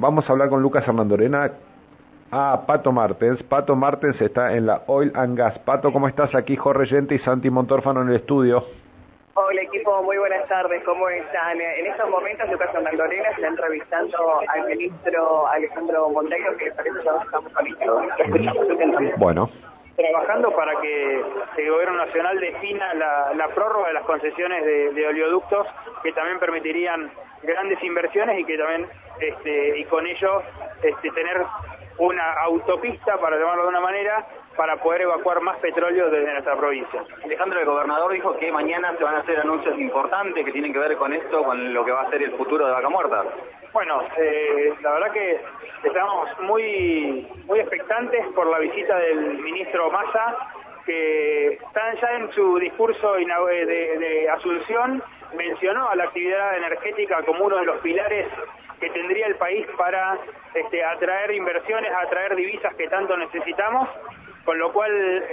vamos a hablar con Lucas Hernandorena. Ah, Pato Martens. Pato Martens está en la Oil and Gas. Pato, ¿cómo estás? Aquí Jorge Yente y Santi Montórfano en el estudio. Hola equipo, muy buenas tardes, ¿cómo están? En estos momentos Lucas Hernandorena está entrevistando al ministro Alejandro Monteiro, que parece que ya estamos con Bueno trabajando para que el gobierno nacional defina la, prórroga de las concesiones de, oleoductos que también permitirían grandes inversiones y que también este, y con ello este, tener una autopista para llamarlo de una manera para poder evacuar más petróleo desde nuestra provincia. Alejandro, el gobernador dijo que mañana se van a hacer anuncios importantes que tienen que ver con esto, con lo que va a ser el futuro de Vaca Muerta. Bueno, eh, la verdad que estamos muy, muy expectantes por la visita del ministro Massa, que está ya en su discurso de, de asunción mencionó a la actividad energética como uno de los pilares que tendría el país para este, atraer inversiones, atraer divisas que tanto necesitamos con lo cual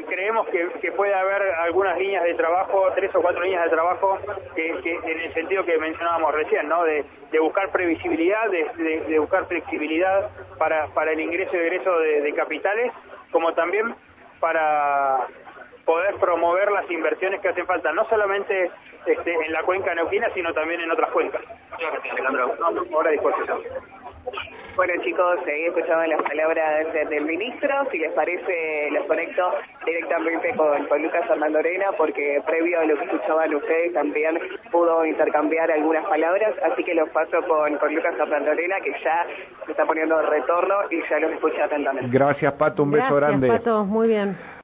creemos que, puede haber algunas líneas de trabajo, tres o cuatro líneas de trabajo, que, en el sentido que mencionábamos recién, ¿no? de, buscar previsibilidad, de, buscar flexibilidad para, para el ingreso y egreso de, capitales, como también para poder promover las inversiones que hacen falta, no solamente este, en la cuenca neuquina, sino también en otras cuencas. Ahora a disposición. Bueno chicos, ahí escuchaban las palabras del ministro, si les parece los conecto directamente con, Lucas Arena porque previo a lo que escuchaban ustedes también pudo intercambiar algunas palabras, así que los paso con, Lucas Arena que ya se está poniendo de retorno y ya los escucha atentamente. Gracias Pato, un beso grande. Pato, muy bien.